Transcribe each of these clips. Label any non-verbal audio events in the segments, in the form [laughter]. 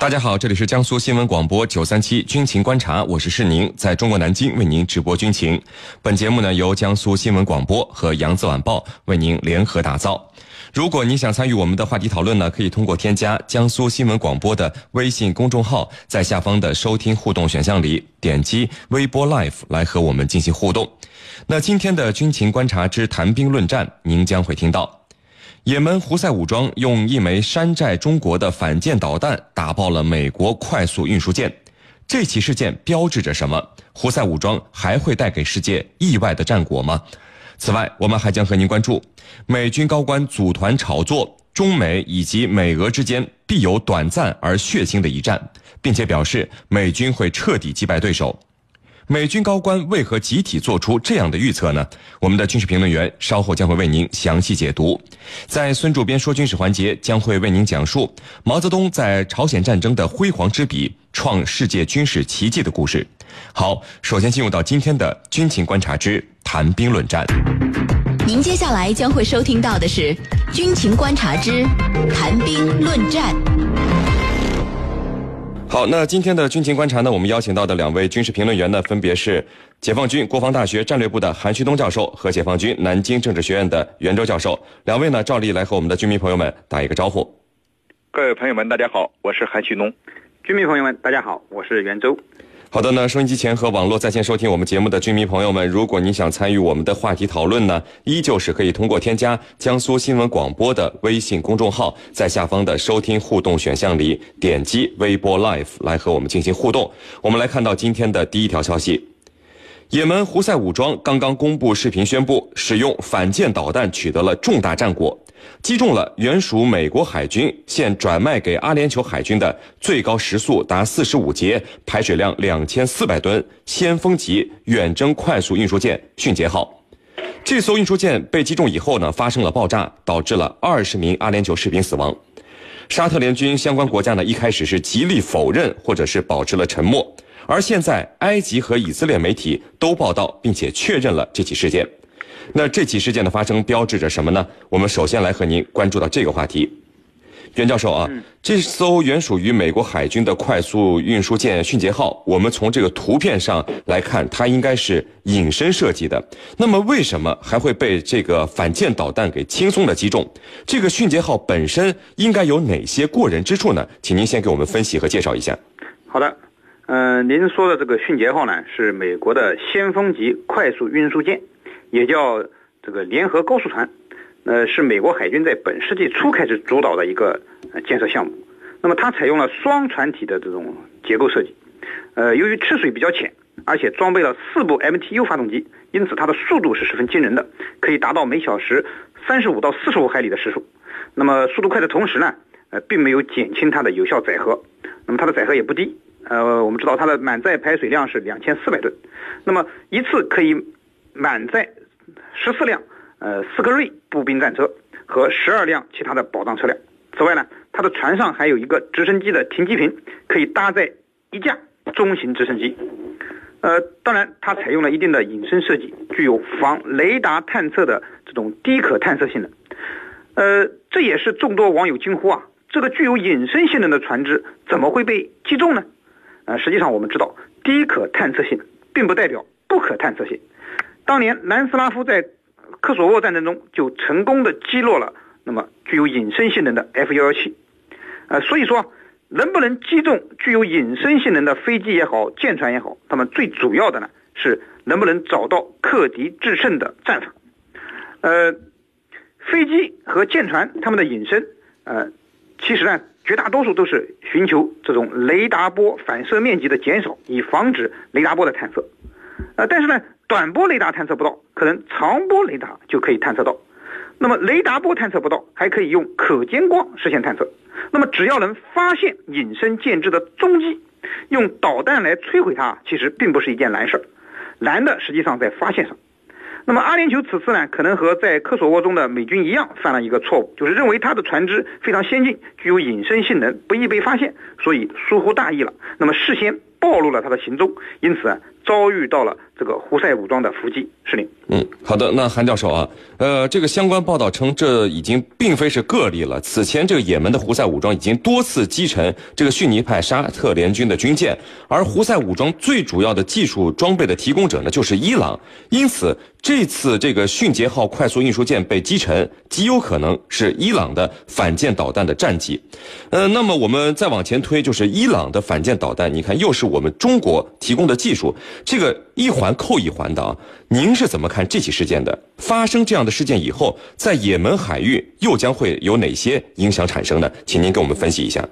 大家好，这里是江苏新闻广播九三七军情观察，我是世宁，在中国南京为您直播军情。本节目呢由江苏新闻广播和扬子晚报为您联合打造。如果你想参与我们的话题讨论呢，可以通过添加江苏新闻广播的微信公众号，在下方的收听互动选项里点击微波 Live 来和我们进行互动。那今天的军情观察之谈兵论战，您将会听到。也门胡塞武装用一枚山寨中国的反舰导弹打爆了美国快速运输舰，这起事件标志着什么？胡塞武装还会带给世界意外的战果吗？此外，我们还将和您关注美军高官组团炒作中美以及美俄之间必有短暂而血腥的一战，并且表示美军会彻底击败对手。美军高官为何集体做出这样的预测呢？我们的军事评论员稍后将会为您详细解读。在孙主编说军事环节，将会为您讲述毛泽东在朝鲜战争的辉煌之笔，创世界军事奇迹的故事。好，首先进入到今天的军情观察之谈兵论战。您接下来将会收听到的是军情观察之谈兵论战。好，那今天的军情观察呢，我们邀请到的两位军事评论员呢，分别是解放军国防大学战略部的韩旭东教授和解放军南京政治学院的袁周教授。两位呢，照例来和我们的军迷朋友们打一个招呼。各位朋友们，大家好，我是韩旭东。军迷朋友们，大家好，我是袁周。好的呢，收音机前和网络在线收听我们节目的军迷朋友们，如果你想参与我们的话题讨论呢，依旧是可以通过添加江苏新闻广播的微信公众号，在下方的收听互动选项里点击微博 Live 来和我们进行互动。我们来看到今天的第一条消息：也门胡塞武装刚刚公布视频，宣布使用反舰导弹取得了重大战果。击中了原属美国海军现转卖给阿联酋海军的最高时速达四十五节、排水量两千四百吨先锋级远征快速运输舰“迅捷号”。这艘运输舰被击中以后呢，发生了爆炸，导致了二十名阿联酋士兵死亡。沙特联军相关国家呢，一开始是极力否认或者是保持了沉默，而现在埃及和以色列媒体都报道并且确认了这起事件。那这起事件的发生标志着什么呢？我们首先来和您关注到这个话题，袁教授啊，这艘原属于美国海军的快速运输舰“迅捷号”，我们从这个图片上来看，它应该是隐身设计的。那么，为什么还会被这个反舰导弹给轻松的击中？这个“迅捷号”本身应该有哪些过人之处呢？请您先给我们分析和介绍一下。好的，嗯，您说的这个“迅捷号”呢，是美国的先锋级快速运输舰。也叫这个联合高速船，呃，是美国海军在本世纪初开始主导的一个建设项目。那么它采用了双船体的这种结构设计，呃，由于吃水比较浅，而且装备了四部 MTU 发动机，因此它的速度是十分惊人的，可以达到每小时三十五到四十五海里的时速。那么速度快的同时呢，呃，并没有减轻它的有效载荷。那么它的载荷也不低，呃，我们知道它的满载排水量是两千四百吨，那么一次可以满载。十四辆，呃，斯科瑞步兵战车和十二辆其他的保障车辆。此外呢，它的船上还有一个直升机的停机坪，可以搭载一架中型直升机。呃，当然，它采用了一定的隐身设计，具有防雷达探测的这种低可探测性能。呃，这也是众多网友惊呼啊，这个具有隐身性能的船只怎么会被击中呢？呃，实际上我们知道，低可探测性并不代表不可探测性。当年南斯拉夫在科索沃战争中就成功的击落了那么具有隐身性能的 F 幺幺七，呃，所以说能不能击中具有隐身性能的飞机也好，舰船也好，他们最主要的呢是能不能找到克敌制胜的战法。呃，飞机和舰船他们的隐身，呃，其实呢绝大多数都是寻求这种雷达波反射面积的减少，以防止雷达波的探测。呃，但是呢。短波雷达探测不到，可能长波雷达就可以探测到。那么雷达波探测不到，还可以用可见光实现探测。那么只要能发现隐身舰只的踪迹，用导弹来摧毁它，其实并不是一件难事儿。难的实际上在发现上。那么阿联酋此次呢，可能和在科索沃中的美军一样，犯了一个错误，就是认为他的船只非常先进，具有隐身性能，不易被发现，所以疏忽大意了。那么事先暴露了他的行踪，因此啊，遭遇到了这个胡塞武装的伏击。是令。嗯，好的。那韩教授啊，呃，这个相关报道称，这已经并非是个例了。此前，这个也门的胡塞武装已经多次击沉这个逊尼派沙特联军的军舰，而胡塞武装最主要的技术装备的提供者呢，就是伊朗。因此，这次这个迅捷号快速运输舰被击沉，极有可能是伊朗的反舰导弹的战机。呃，那么我们再往前推，就是伊朗的反舰导弹，你看又是我们中国提供的技术，这个一环扣一环的。您是怎么看这起事件的？发生这样的事件以后，在也门海域又将会有哪些影响产生呢？请您给我们分析一下。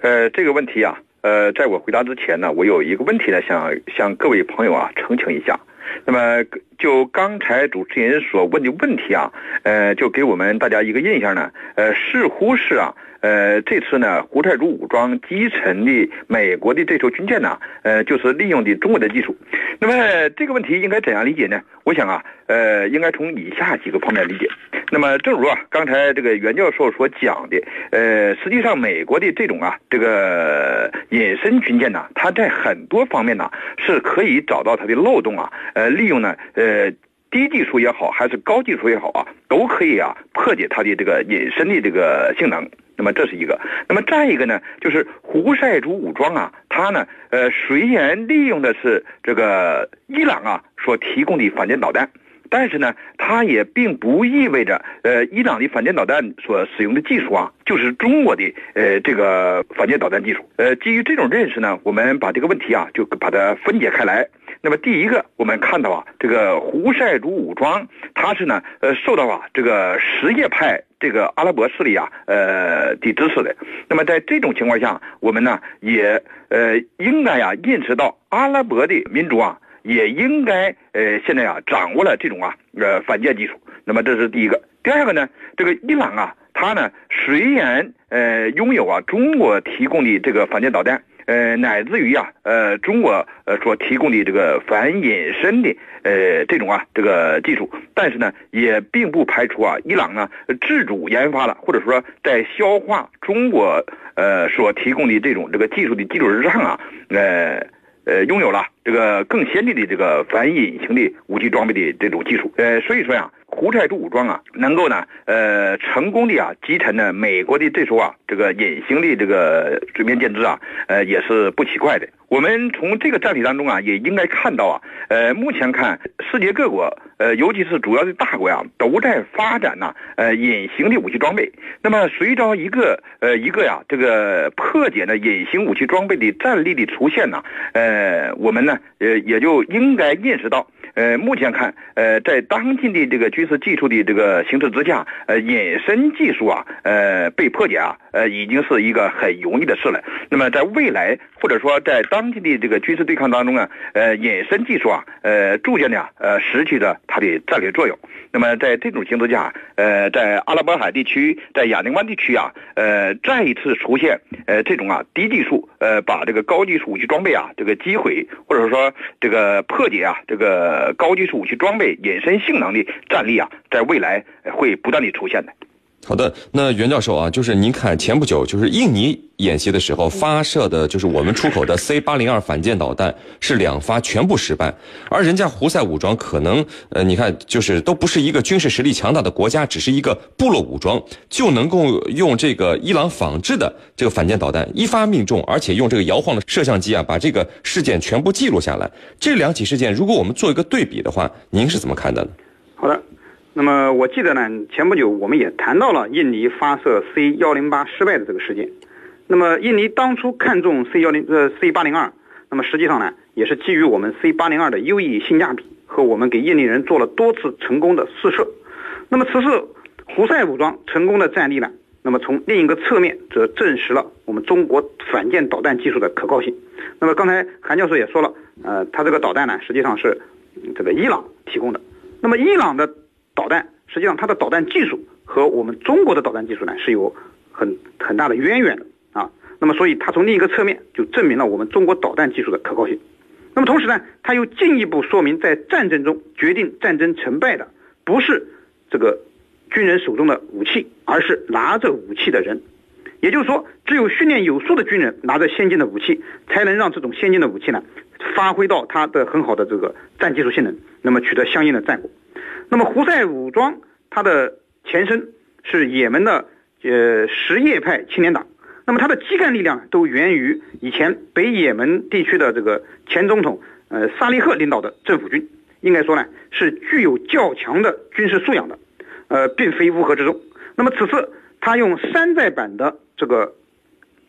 呃，这个问题啊，呃，在我回答之前呢，我有一个问题呢，想向各位朋友啊澄清一下。那么，就刚才主持人所问的问题啊，呃，就给我们大家一个印象呢，呃，似乎是啊。呃，这次呢，胡塞族武装击沉的美国的这艘军舰呢，呃，就是利用的中国的技术。那么这个问题应该怎样理解呢？我想啊，呃，应该从以下几个方面理解。那么，正如啊刚才这个袁教授所讲的，呃，实际上美国的这种啊这个隐身军舰呢，它在很多方面呢是可以找到它的漏洞啊，呃，利用呢，呃。呃低技术也好，还是高技术也好啊，都可以啊破解它的这个隐身的这个性能。那么这是一个。那么再一个呢，就是胡塞族武装啊，它呢，呃，虽然利用的是这个伊朗啊所提供的反舰导弹，但是呢，它也并不意味着，呃，伊朗的反舰导弹所使用的技术啊，就是中国的呃这个反舰导弹技术。呃，基于这种认识呢，我们把这个问题啊，就把它分解开来。那么第一个，我们看到啊，这个胡塞族武装，它是呢，呃，受到啊这个什叶派这个阿拉伯势力啊，呃的支持的。那么在这种情况下，我们呢也呃应该呀认识到阿拉伯的民族啊，也应该呃现在啊掌握了这种啊呃反舰技术。那么这是第一个。第二个呢，这个伊朗啊，它呢虽然呃拥有啊中国提供的这个反舰导弹。呃，乃至于啊，呃，中国呃所提供的这个反隐身的呃这种啊这个技术，但是呢，也并不排除啊，伊朗呢自主研发了，或者说在消化中国呃所提供的这种这个技术的基础之上啊，呃呃拥有了这个更先进的这个反隐形的武器装备的这种技术，呃，所以说呀。胡塞族武装啊，能够呢，呃，成功的啊击沉呢美国的这艘啊这个隐形的这个水面舰只啊，呃，也是不奇怪的。我们从这个战例当中啊，也应该看到啊，[laughs] 呃，目前看世界各国，呃，尤其是主要的大国呀，都在发展呢，呃，隐形的武器装备。那么，随着一个呃一个呀，这个破解呢隐形武器装备的战力的出现呢，呃，我们呢，呃，也就应该认识到。呃，目前看，呃，在当今的这个军事技术的这个形势之下，呃，隐身技术啊，呃，被破解啊，呃，已经是一个很容易的事了。那么，在未来或者说在当今的这个军事对抗当中啊，呃，隐身技术啊，呃，逐渐的呃，失去了它的战略作用。那么，在这种形势下，呃，在阿拉伯海地区，在亚丁湾地区啊，呃，再一次出现呃这种啊低技术，呃，把这个高技术武器装备啊，这个击毁或者说这个破解啊，这个。高技术武器装备隐身性能的战力啊，在未来会不断的出现的。好的，那袁教授啊，就是您看前不久就是印尼演习的时候发射的，就是我们出口的 [laughs] C 八零二反舰导弹是两发全部失败，而人家胡塞武装可能呃，你看就是都不是一个军事实力强大的国家，只是一个部落武装，就能够用这个伊朗仿制的这个反舰导弹一发命中，而且用这个摇晃的摄像机啊，把这个事件全部记录下来。这两起事件，如果我们做一个对比的话，您是怎么看的呢？好的。那么我记得呢，前不久我们也谈到了印尼发射 C 幺零八失败的这个事件。那么印尼当初看中 C 幺零呃 C 八零二，那么实际上呢，也是基于我们 C 八零二的优异性价比和我们给印尼人做了多次成功的试射。那么此次胡塞武装成功的战例呢，那么从另一个侧面则证实了我们中国反舰导弹技术的可靠性。那么刚才韩教授也说了，呃，他这个导弹呢，实际上是这个伊朗提供的。那么伊朗的导弹实际上它的导弹技术和我们中国的导弹技术呢是有很很大的渊源的啊。那么所以它从另一个侧面就证明了我们中国导弹技术的可靠性。那么同时呢，它又进一步说明在战争中决定战争成败的不是这个军人手中的武器，而是拿着武器的人。也就是说，只有训练有素的军人拿着先进的武器，才能让这种先进的武器呢发挥到它的很好的这个战技术性能，那么取得相应的战果。那么胡塞武装它的前身是也门的呃什叶派青年党，那么它的基干力量都源于以前北也门地区的这个前总统呃萨利赫领导的政府军，应该说呢是具有较强的军事素养的，呃，并非乌合之众。那么此次他用山寨版的这个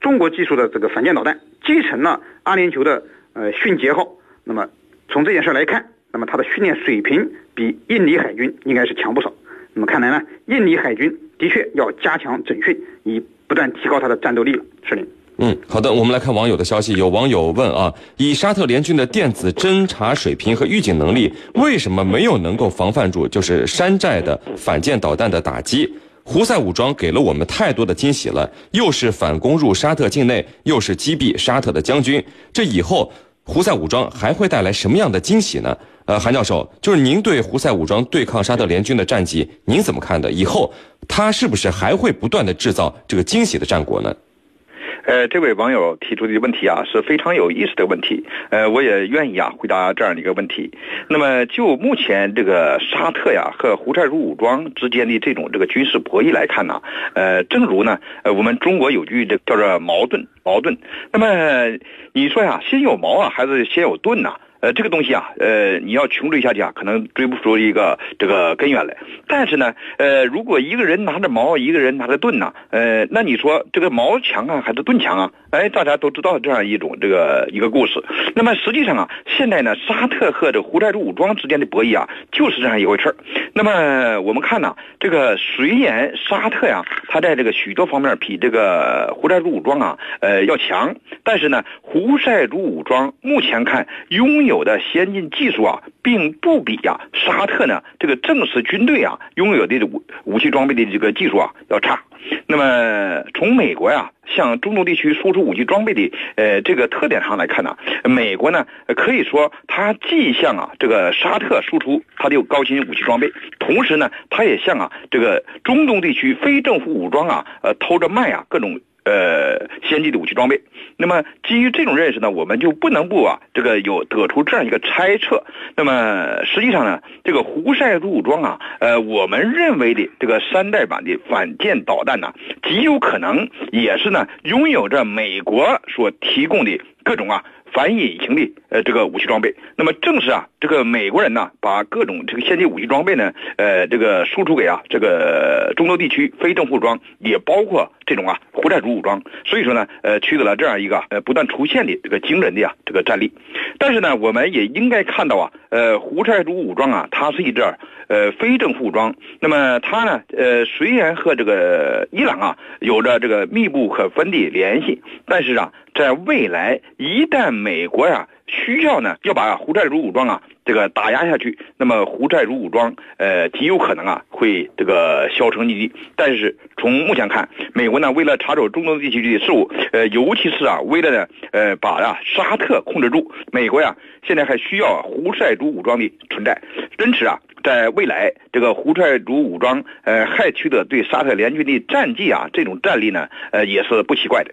中国技术的这个反舰导弹击沉了阿联酋的呃迅捷号，那么从这件事来看，那么他的训练水平比印尼海军应该是强不少。那么看来呢，印尼海军的确要加强整训，以不断提高它的战斗力了。是的。嗯，好的，我们来看网友的消息。有网友问啊，以沙特联军的电子侦察水平和预警能力，为什么没有能够防范住就是山寨的反舰导弹的打击？胡塞武装给了我们太多的惊喜了，又是反攻入沙特境内，又是击毙沙特的将军，这以后胡塞武装还会带来什么样的惊喜呢？呃，韩教授，就是您对胡塞武装对抗沙特联军的战绩，您怎么看的？以后他是不是还会不断的制造这个惊喜的战果呢？呃，这位网友提出的问题啊是非常有意思的问题，呃，我也愿意啊回答这样的一个问题。那么就目前这个沙特呀和胡塞武装之间的这种这个军事博弈来看呢，呃，正如呢，呃，我们中国有句这叫做矛盾矛盾。那么你说呀，先有矛啊，还是先有盾呢？呃，这个东西啊，呃，你要穷追下去啊，可能追不出一个这个根源来。但是呢，呃，如果一个人拿着矛，一个人拿着盾呢，呃，那你说这个矛强啊，还是盾强啊？哎，大家都知道这样一种这个一个故事。那么实际上啊，现在呢，沙特和这胡塞族武装之间的博弈啊，就是这样一回事儿。那么我们看呢，这个虽然沙特呀，他在这个许多方面比这个胡塞族武装啊，呃，要强，但是呢，胡塞族武装目前看拥有的先进技术啊，并不比呀沙特呢这个正式军队啊拥有的武武器装备的这个技术啊要差。那么从美国呀向中东地区输出武器装备的呃这个特点上来看呢，美国呢可以说它既向啊这个沙特输出它的高新武器装备，同时呢它也向啊这个中东地区非政府武装啊呃偷着卖啊各种。呃，先进的武器装备。那么基于这种认识呢，我们就不能不啊，这个有得出这样一个猜测。那么实际上呢，这个胡塞武装啊，呃，我们认为的这个山寨版的反舰导弹呢，极有可能也是呢，拥有着美国所提供的各种啊。反隐形的呃这个武器装备，那么正是啊这个美国人呢把各种这个先进武器装备呢呃这个输出给啊这个中东地区非政府武装，也包括这种啊胡塞族武装，所以说呢呃取得了这样一个呃不断出现的这个惊人的呀这个战力，但是呢我们也应该看到啊呃胡塞族武装啊它是一支呃非政府武装，那么它呢呃虽然和这个伊朗啊有着这个密不可分的联系，但是啊。在未来，一旦美国呀需要呢，要把胡塞族武装啊这个打压下去，那么胡塞族武装呃极有可能啊会这个销声匿迹。但是从目前看，美国呢为了插手中东地区的事务，呃尤其是啊为了呢呃把啊沙特控制住，美国呀现在还需要胡塞族武装的存在。因此啊，在未来这个胡塞族武装呃还取得对沙特联军的战绩啊这种战力呢呃也是不奇怪的。